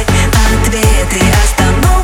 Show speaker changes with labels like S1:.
S1: ответы остановятся